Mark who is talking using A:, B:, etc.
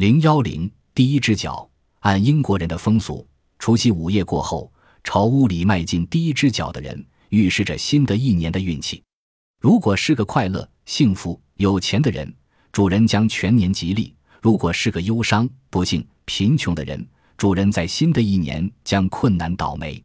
A: 零幺零第一只脚按英国人的风俗除夕午夜过后朝屋里迈进第一只脚的人预示着新的一年的运气。如果是个快乐幸福有钱的人主人将全年吉利如果是个忧伤不幸贫穷的人主人在新的一年将困难倒霉。